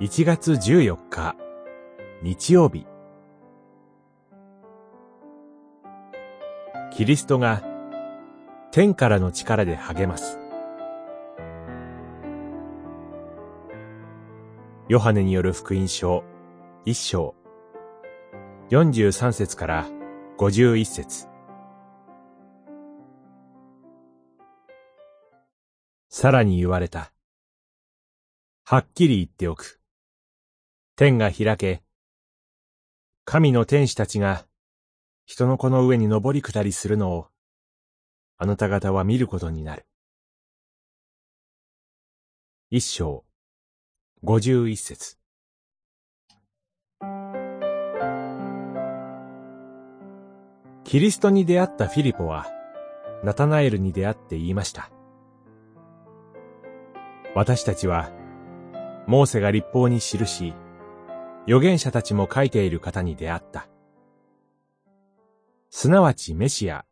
1月14日日曜日キリストが天からの力で励ますヨハネによる福音書一章43節から51節さらに言われた。はっきり言っておく。天が開け、神の天使たちが人の子の上に登り下りするのを、あなた方は見ることになる。一章、五十一節。キリストに出会ったフィリポは、ナタナエルに出会って言いました。私たちは、モーセが立法に記し、預言者たちも書いている方に出会った。すなわちメシア、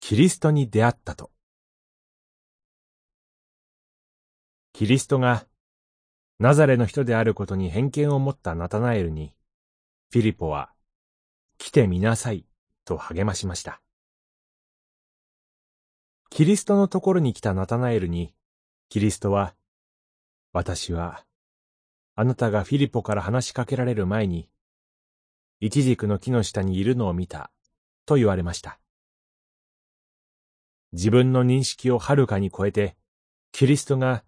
キリストに出会ったと。キリストが、ナザレの人であることに偏見を持ったナタナエルに、フィリポは、来てみなさい、と励ましました。キリストのところに来たナタナエルに、キリストは、私は、あなたがフィリポから話しかけられる前に、イチジクの木の下にいるのを見た、と言われました。自分の認識をはるかに超えて、キリストが、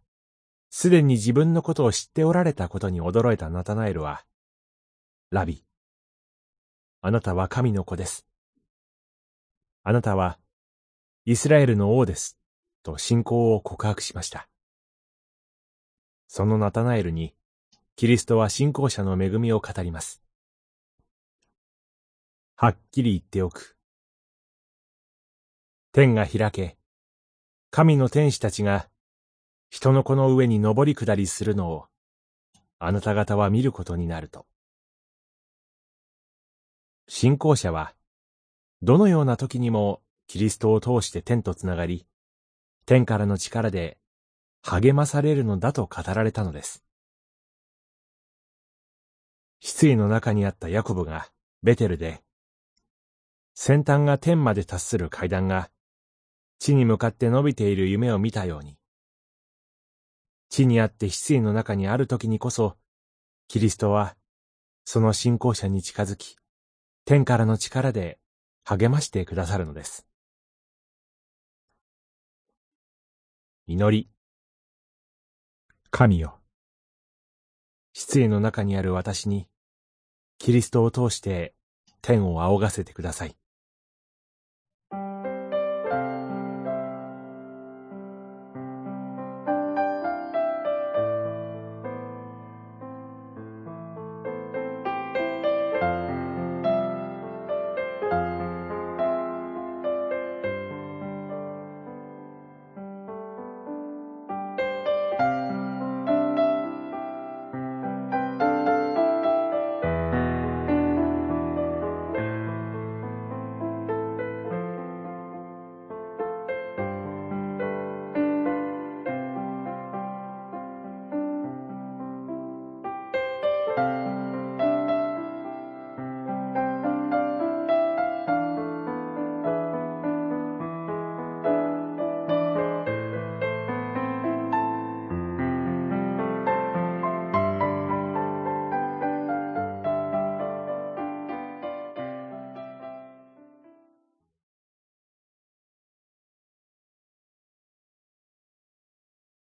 すでに自分のことを知っておられたことに驚いたナタナエルは、ラビ、あなたは神の子です。あなたは、イスラエルの王です、と信仰を告白しました。そのナタナエルに、キリストは信仰者の恵みを語ります。はっきり言っておく。天が開け、神の天使たちが人の子の上に登り下りするのをあなた方は見ることになると。信仰者はどのような時にもキリストを通して天とつながり、天からの力で励まされるのだと語られたのです。失意の中にあったヤコブがベテルで、先端が天まで達する階段が地に向かって伸びている夢を見たように、地にあって失意の中にある時にこそ、キリストはその信仰者に近づき、天からの力で励ましてくださるのです。祈り。神よ。失意の中にある私に、キリストを通して天を仰がせてください。